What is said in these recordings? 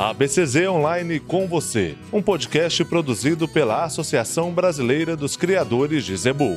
A BCZ Online com você, um podcast produzido pela Associação Brasileira dos Criadores de Zebu.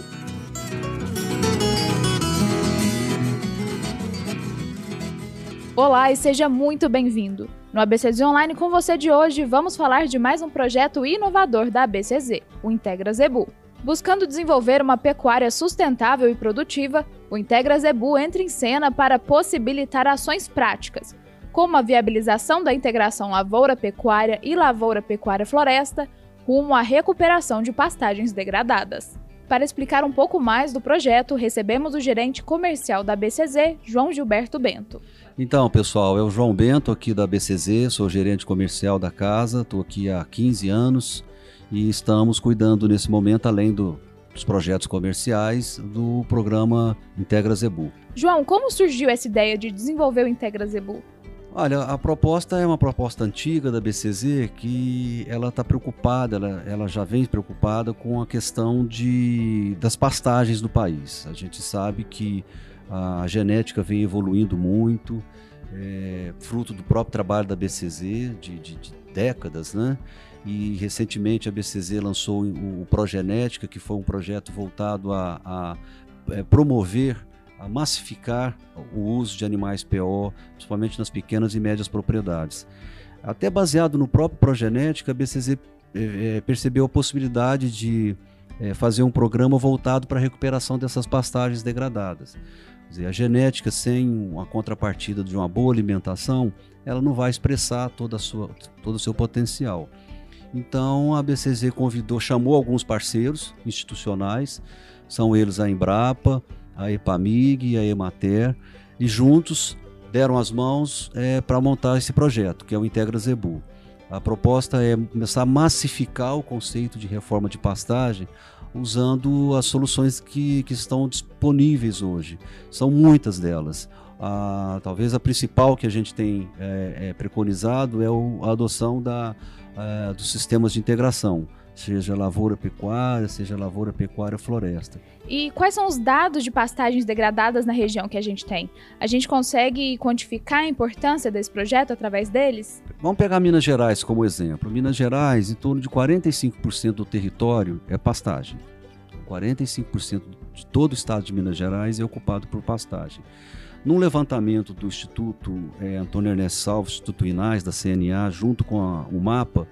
Olá e seja muito bem-vindo. No ABCZ Online com você de hoje, vamos falar de mais um projeto inovador da ABCZ, o Integra Zebu. Buscando desenvolver uma pecuária sustentável e produtiva, o Integra Zebu entra em cena para possibilitar ações práticas, como a viabilização da integração lavoura-pecuária e lavoura-pecuária-floresta, rumo à recuperação de pastagens degradadas. Para explicar um pouco mais do projeto, recebemos o gerente comercial da BCZ, João Gilberto Bento. Então, pessoal, é o João Bento aqui da BCZ, sou gerente comercial da casa, estou aqui há 15 anos e estamos cuidando nesse momento, além do, dos projetos comerciais, do programa Integra Zebu. João, como surgiu essa ideia de desenvolver o Integra Zebu? Olha, a proposta é uma proposta antiga da BCZ que ela está preocupada, ela, ela, já vem preocupada com a questão de, das pastagens do país. A gente sabe que a genética vem evoluindo muito, é, fruto do próprio trabalho da BCZ de, de, de, décadas, né? E recentemente a BCZ lançou o, Progenética, que foi um projeto voltado a, a é, promover a massificar o uso de animais PO, principalmente nas pequenas e médias propriedades. Até baseado no próprio Progenética, a BCZ é, percebeu a possibilidade de é, fazer um programa voltado para a recuperação dessas pastagens degradadas. Dizer, a genética sem a contrapartida de uma boa alimentação, ela não vai expressar toda sua, todo o seu potencial. Então a BCZ convidou, chamou alguns parceiros institucionais, são eles a Embrapa, a EPAMIG e a EMATER, e juntos deram as mãos é, para montar esse projeto, que é o Integra Zebu. A proposta é começar a massificar o conceito de reforma de pastagem usando as soluções que, que estão disponíveis hoje. São muitas delas. Ah, talvez a principal que a gente tem é, é, preconizado é o, a adoção da, é, dos sistemas de integração seja lavoura pecuária, seja lavoura pecuária floresta. E quais são os dados de pastagens degradadas na região que a gente tem? A gente consegue quantificar a importância desse projeto através deles? Vamos pegar Minas Gerais como exemplo. Minas Gerais, em torno de 45% do território é pastagem. 45% de todo o estado de Minas Gerais é ocupado por pastagem. Num levantamento do Instituto é, Antônio Ernesto Salves, Instituto Inais, da CNA, junto com a, o MAPA,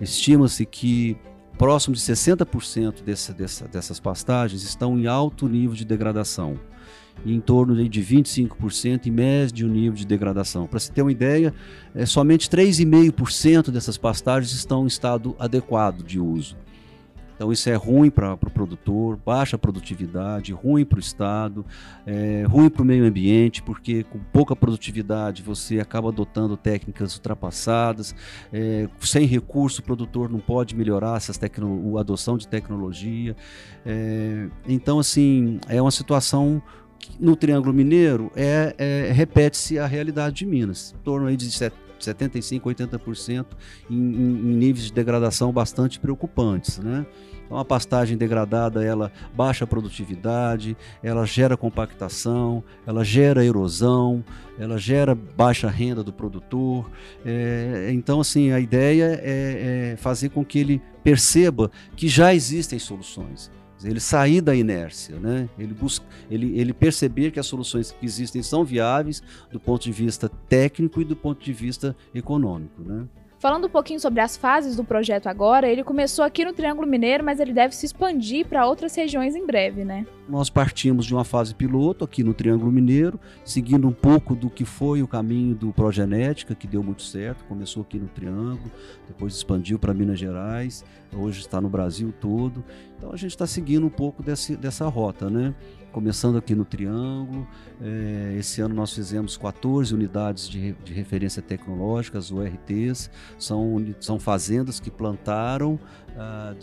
estima-se que próximo de 60% desse, dessa, dessas pastagens estão em alto nível de degradação e em torno de 25% em médio nível de degradação. Para se ter uma ideia, é, somente 3,5% dessas pastagens estão em estado adequado de uso. Então isso é ruim para o pro produtor, baixa produtividade, ruim para o Estado, é, ruim para o meio ambiente, porque com pouca produtividade você acaba adotando técnicas ultrapassadas, é, sem recurso o produtor não pode melhorar essas a adoção de tecnologia. É, então assim é uma situação no Triângulo Mineiro é, é repete-se a realidade de Minas, em torno aí de 75%, 80% em, em, em níveis de degradação bastante preocupantes. Né? Então, a pastagem degradada ela baixa a produtividade, ela gera compactação, ela gera erosão, ela gera baixa renda do produtor. É, então, assim, a ideia é, é fazer com que ele perceba que já existem soluções ele sair da inércia, né? ele, busca, ele, ele perceber que as soluções que existem são viáveis do ponto de vista técnico e do ponto de vista econômico. Né? Falando um pouquinho sobre as fases do projeto agora, ele começou aqui no Triângulo Mineiro, mas ele deve se expandir para outras regiões em breve, né? Nós partimos de uma fase piloto aqui no Triângulo Mineiro, seguindo um pouco do que foi o caminho do Progenética, que deu muito certo. Começou aqui no Triângulo, depois expandiu para Minas Gerais, hoje está no Brasil todo. Então a gente está seguindo um pouco desse, dessa rota, né? começando aqui no Triângulo. É, esse ano nós fizemos 14 unidades de, de referência tecnológica, as URTs, são, são fazendas que plantaram, ah,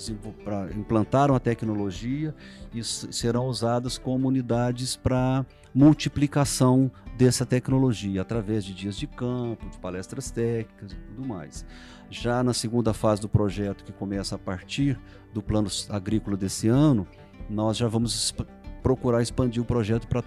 pra, implantaram a tecnologia e serão usadas como unidades para multiplicação dessa tecnologia, através de dias de campo, de palestras técnicas e tudo mais. Já na segunda fase do projeto, que começa a partir do plano agrícola desse ano, nós já vamos procurar expandir o projeto para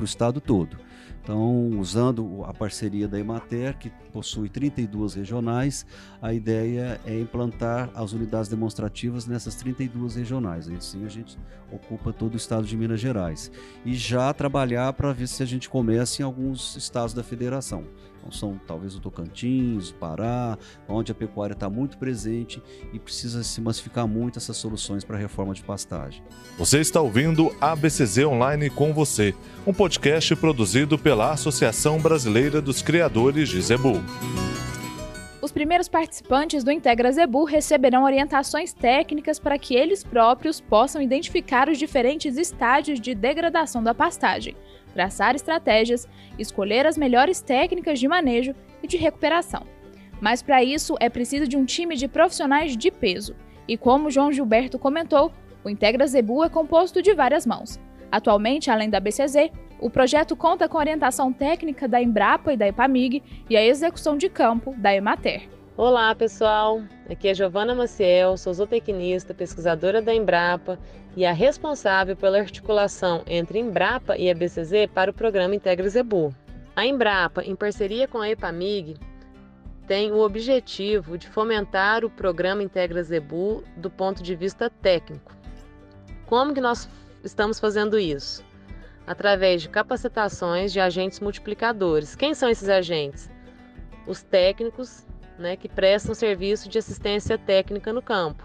o estado todo. Então, usando a parceria da Emater, que possui 32 regionais, a ideia é implantar as unidades demonstrativas nessas 32 regionais. Assim a gente ocupa todo o estado de Minas Gerais. E já trabalhar para ver se a gente começa em alguns estados da federação. São talvez o Tocantins, o Pará, onde a pecuária está muito presente e precisa se massificar muito essas soluções para a reforma de pastagem. Você está ouvindo ABCZ Online com você, um podcast produzido pela Associação Brasileira dos Criadores de Zebu. Os primeiros participantes do Integra Zebu receberão orientações técnicas para que eles próprios possam identificar os diferentes estágios de degradação da pastagem traçar estratégias, escolher as melhores técnicas de manejo e de recuperação. Mas para isso é preciso de um time de profissionais de peso. E como João Gilberto comentou, o Integra Zebu é composto de várias mãos. Atualmente, além da BCZ, o projeto conta com orientação técnica da Embrapa e da EPAMIG e a execução de campo da Emater. Olá, pessoal. Aqui é Giovana Maciel, sou zootecnista, pesquisadora da Embrapa e a responsável pela articulação entre Embrapa e a BCZ para o programa Integra Zebu. A Embrapa, em parceria com a EPAMIG, tem o objetivo de fomentar o programa Integra Zebu do ponto de vista técnico. Como que nós estamos fazendo isso? Através de capacitações de agentes multiplicadores. Quem são esses agentes? Os técnicos né, que prestam serviço de assistência técnica no campo.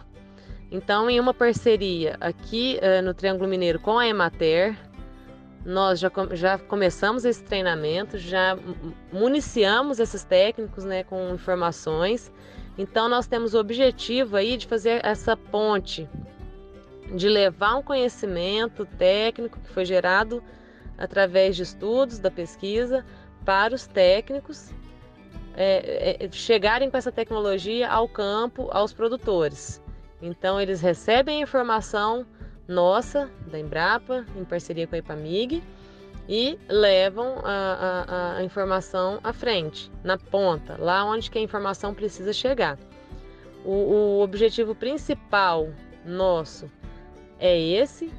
Então, em uma parceria aqui uh, no Triângulo Mineiro com a Emater, nós já, já começamos esse treinamento, já municiamos esses técnicos né, com informações. Então, nós temos o objetivo aí de fazer essa ponte, de levar um conhecimento técnico que foi gerado através de estudos da pesquisa para os técnicos é, é, chegarem com essa tecnologia ao campo, aos produtores. Então, eles recebem a informação nossa, da Embrapa, em parceria com a IPAMIG, e levam a, a, a, informação à frente, na ponta, lá onde que a informação precisa chegar. O, o objetivo principal nosso é esse,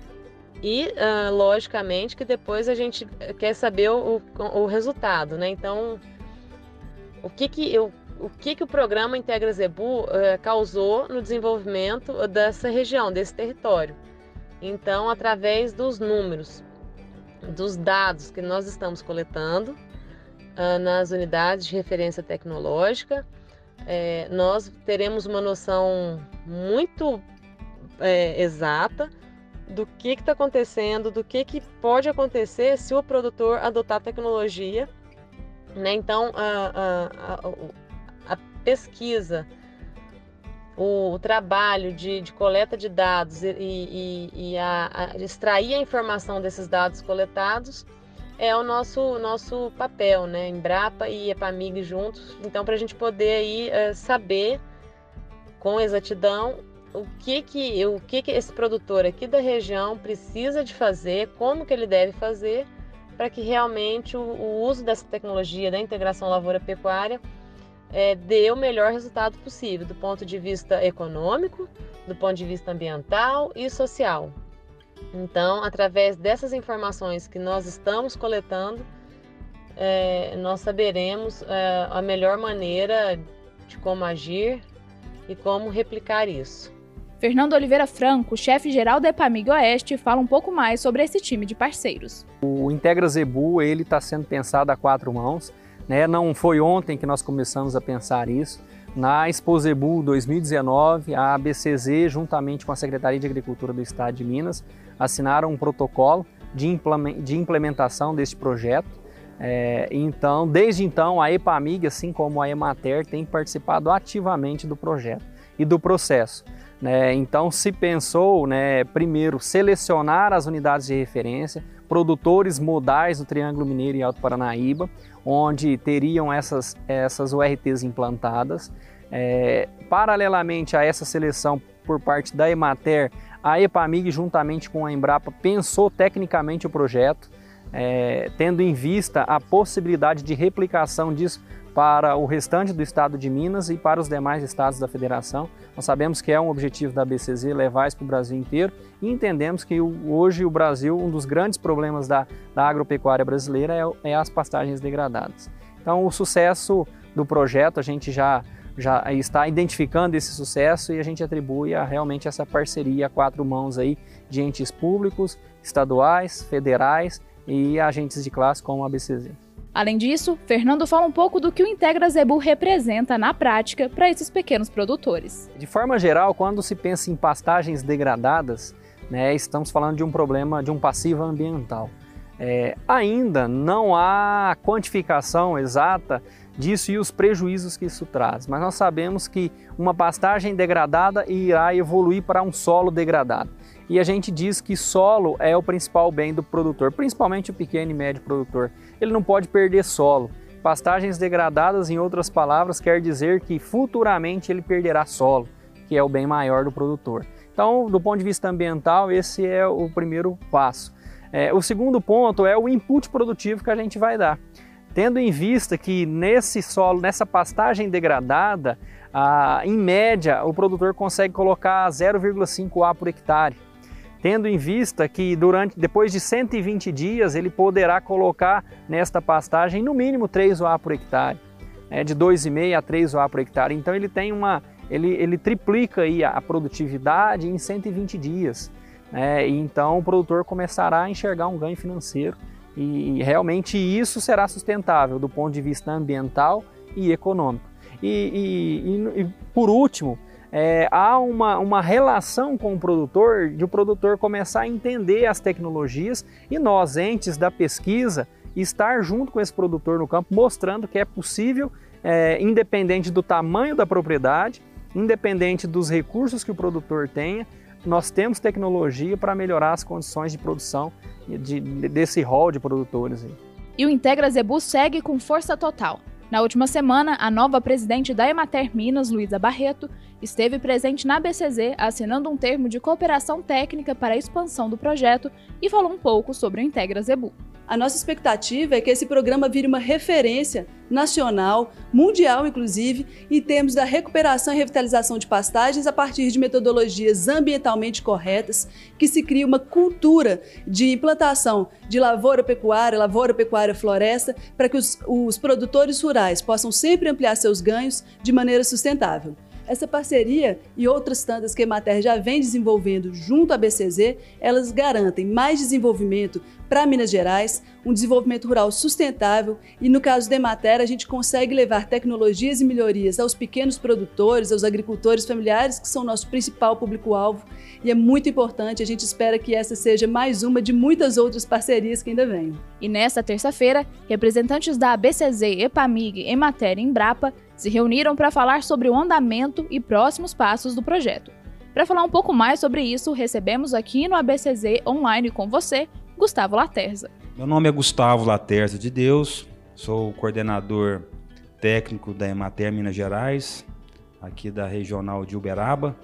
e uh, logicamente que depois a gente quer saber o, o, o resultado, né? Então, o que que eu o que, que o programa Integra Zebu eh, causou no desenvolvimento dessa região, desse território. Então, através dos números, dos dados que nós estamos coletando uh, nas unidades de referência tecnológica, eh, nós teremos uma noção muito eh, exata do que está acontecendo, do que, que pode acontecer se o produtor adotar tecnologia né? Então, a, a, a, pesquisa, o, o trabalho de, de, coleta de dados e, e, e a, extrair a informação desses dados coletados é o nosso, nosso papel, né? Embrapa e Epamig juntos. Então, para a gente poder aí, é, saber com exatidão o que que, o que que esse produtor aqui da região precisa de fazer, como que ele deve fazer para que realmente o, o, uso dessa tecnologia da integração lavoura-pecuária é, dê o melhor resultado possível, do ponto de vista econômico, do ponto de vista ambiental e social. Então, através dessas informações que nós estamos coletando, é, nós saberemos é, a melhor maneira de como agir e como replicar isso. Fernando Oliveira Franco, chefe-geral da Epamig Oeste, fala um pouco mais sobre esse time de parceiros. O Integra Zebu ele está sendo pensado a quatro mãos. Né? Não foi ontem que nós começamos a pensar isso. Na Expo Zebu 2019, a ABCZ, juntamente com a Secretaria de Agricultura do Estado de Minas, assinaram um protocolo de implementação deste projeto. É, então, desde então, a EPAMIG, assim como a Emater, tem participado ativamente do projeto e do processo. Né? Então se pensou, né, primeiro, selecionar as unidades de referência, produtores modais do Triângulo Mineiro e Alto Paranaíba, onde teriam essas, essas URTs implantadas. É, paralelamente a essa seleção por parte da Emater, a EPAMIG, juntamente com a Embrapa, pensou tecnicamente o projeto. é, tendo em vista a possibilidade de replicação disso para o restante do estado de Minas e para os demais estados da federação. Nós sabemos que é um objetivo da BCZ levar isso para o Brasil inteiro e entendemos que hoje o Brasil, um dos grandes problemas da, da agropecuária brasileira é, é as pastagens degradadas. Então, o sucesso do projeto, a gente já, já está identificando esse sucesso e a gente atribui a realmente essa parceria a quatro mãos aí de entes públicos, estaduais, federais e agentes de classe como a BCZ. Além disso, Fernando fala um pouco do que o Integra Zebu representa na prática para esses pequenos produtores. De forma geral, quando se pensa em pastagens degradadas, né, estamos falando de um problema, de um passivo ambiental. É, ainda não há quantificação exata disso e os prejuízos que isso traz, mas nós sabemos que uma pastagem degradada irá evoluir para um solo degradado. E a gente diz que solo é o principal bem do produtor, principalmente o pequeno e médio produtor. Ele não pode perder solo. Pastagens degradadas, em outras palavras, quer dizer que futuramente ele perderá solo, que é o bem maior do produtor. Então, do ponto de vista ambiental, esse é o primeiro passo. É, o segundo ponto é o input produtivo que a gente vai dar. Tendo em vista que nesse solo, nessa pastagem degradada, em média o produtor consegue colocar 0,5 A por hectare tendo em vista que durante depois de 120 dias ele poderá colocar nesta pastagem no mínimo 3 OA por hectare, é, de 2,5 a 3 OA por hectare. Então ele tem uma ele, ele triplica aí a produtividade em 120 dias. Né? E então o produtor começará a enxergar um ganho financeiro e realmente isso será sustentável do ponto de vista ambiental e econômico. E, e, e por último, é, há uma, uma relação com o produtor, de o produtor começar a entender as tecnologias e nós, entes da pesquisa, estar junto com esse produtor no campo, mostrando que é possível, é, independente do tamanho da propriedade, independente dos recursos que o produtor tenha, nós temos tecnologia para melhorar as condições de produção de, de, desse rol de produtores. E o Integra Zebu segue com força total. Na última semana, a nova presidente da Emater Minas, Luísa Barreto, esteve presente na BCZ assinando um termo de cooperação técnica para a expansão do projeto e falou um pouco sobre o Integra Zebu. A nossa expectativa é que esse programa vire uma referência nacional, mundial inclusive, em termos da recuperação e revitalização de pastagens a partir de metodologias ambientalmente corretas, que se crie uma cultura de implantação de lavoura pecuária, lavoura pecuária floresta, para que os, os produtores rurais possam sempre ampliar seus ganhos de maneira sustentável. Essa parceria e outras tantas que a Emater já vem desenvolvendo junto à BCZ, elas garantem mais desenvolvimento para Minas Gerais, um desenvolvimento rural sustentável e no caso da Emater a gente consegue levar tecnologias e melhorias aos pequenos produtores, aos agricultores familiares que são nosso principal público-alvo e é muito importante, a gente espera que essa seja mais uma de muitas outras parcerias que ainda venham. E nesta terça-feira, representantes da ABCZ, EPAMIG, Emater e Embrapa se reuniram para falar sobre o andamento e próximos passos do projeto. Para falar um pouco mais sobre isso, recebemos aqui no ABCZ Online com você, Gustavo Laterza. Meu nome é Gustavo Laterza de Deus, sou coordenador técnico da Emater Minas Gerais, aqui da regional de Uberaba,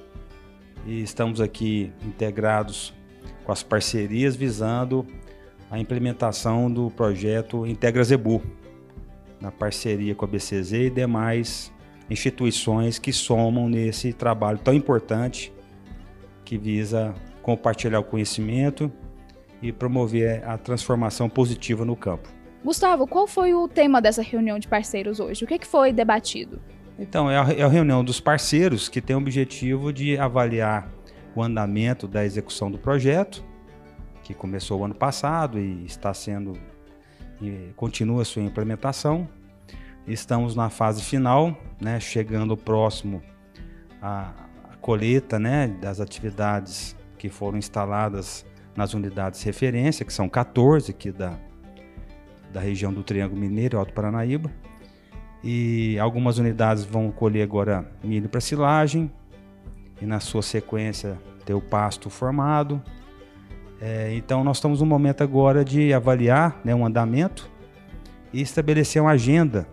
e estamos aqui integrados com as parcerias visando a implementação do projeto Integra Zebu, na parceria com a BCZ e demais instituições que somam nesse trabalho tão importante que visa compartilhar o conhecimento e promover a transformação positiva no campo. Gustavo, qual foi o tema dessa reunião de parceiros hoje? O que, foi debatido? Então, é a, é a reunião dos parceiros que tem o objetivo de avaliar o andamento da execução do projeto, que começou o ano passado e está sendo e continua sua implementação. Estamos na fase final, né, chegando próximo à, colheita né, das atividades que foram instaladas nas unidades de referência, que são 14 aqui da, da região do Triângulo Mineiro, Alto Paranaíba. E algumas unidades vão colher agora milho para silagem, e na sua sequência ter o pasto formado, é, então nós estamos no momento agora de avaliar né, um andamento e estabelecer uma agenda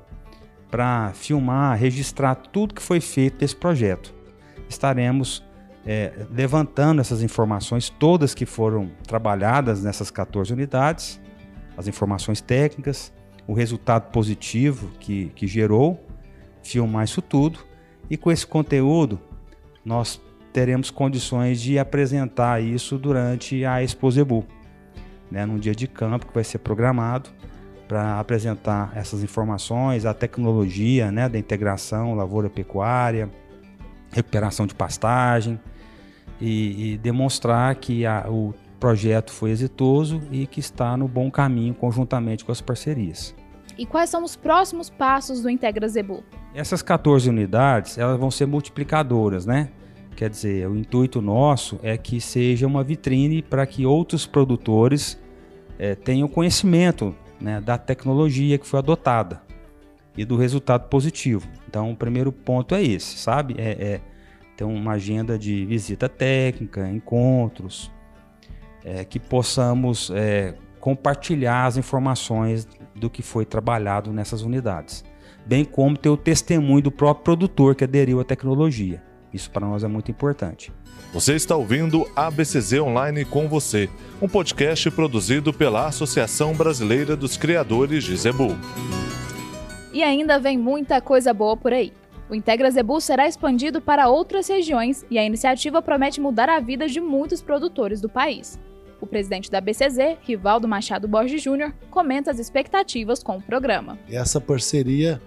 para filmar, registrar tudo que foi feito desse projeto. Estaremos é, levantando essas informações todas que foram trabalhadas nessas 14 unidades as informações técnicas, o resultado positivo que, que gerou, filmar isso tudo. E com esse conteúdo, nós teremos condições de apresentar isso durante a Exposebu, né, num dia de campo que vai ser programado para apresentar essas informações, a tecnologia né, da integração lavoura-pecuária, recuperação de pastagem e, e demonstrar que a, o projeto foi exitoso e que está no bom caminho conjuntamente com as parcerias. E quais são os próximos passos do Integra Zebu? Essas 14 unidades, elas vão ser multiplicadoras, né? Quer dizer, o intuito nosso é que seja uma vitrine para que outros produtores é, tenham conhecimento né, da tecnologia que foi adotada e do resultado positivo. Então, o primeiro ponto é esse, sabe? É, é ter uma agenda de visita técnica, encontros, é, que possamos é, compartilhar as informações do que foi trabalhado nessas unidades, bem como ter o testemunho do próprio produtor que aderiu à tecnologia. Isso para nós é muito importante. Você está ouvindo ABCZ Online com você, um podcast produzido pela Associação Brasileira dos Criadores de Zebu. E ainda vem muita coisa boa por aí. O Integra Zebu será expandido para outras regiões e a iniciativa promete mudar a vida de muitos produtores do país. O presidente da BCZ, Rivaldo Machado Borges Júnior, comenta as expectativas com o programa. Essa parceria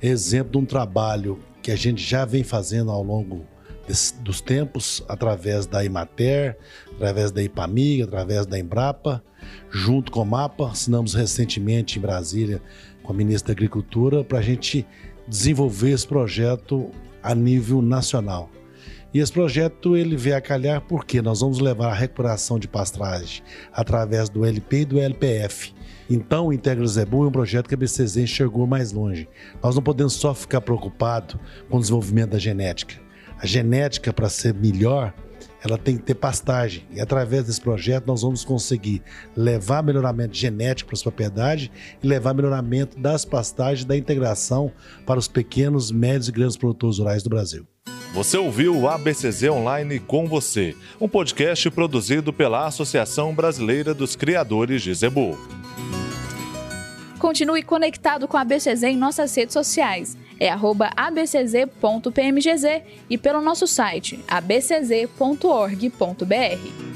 é exemplo de um trabalho que a gente já vem fazendo ao longo dos tempos, através da Imater, através da IPAMIG, através da Embrapa, junto com o MAPA. Assinamos recentemente em Brasília com a ministra da Agricultura para a gente desenvolver esse projeto a nível nacional. E esse projeto ele veio a calhar porque nós vamos levar a recuperação de pastagem através do LP e do LPF. Então, o Integra Zebu é um projeto que a BCZ enxergou mais longe. Nós não podemos só ficar preocupados com o desenvolvimento da genética. A genética, para ser melhor, ela tem que ter pastagem. E através desse projeto nós vamos conseguir levar melhoramento genético para as propriedades e levar melhoramento das pastagens da integração para os pequenos, médios e grandes produtores rurais do Brasil. Você ouviu o ABCZ Online com você, um podcast produzido pela Associação Brasileira dos Criadores de Zebu. Continue conectado com a ABCZ em nossas redes sociais é abcz.pmgz e pelo nosso site abcz.org.br.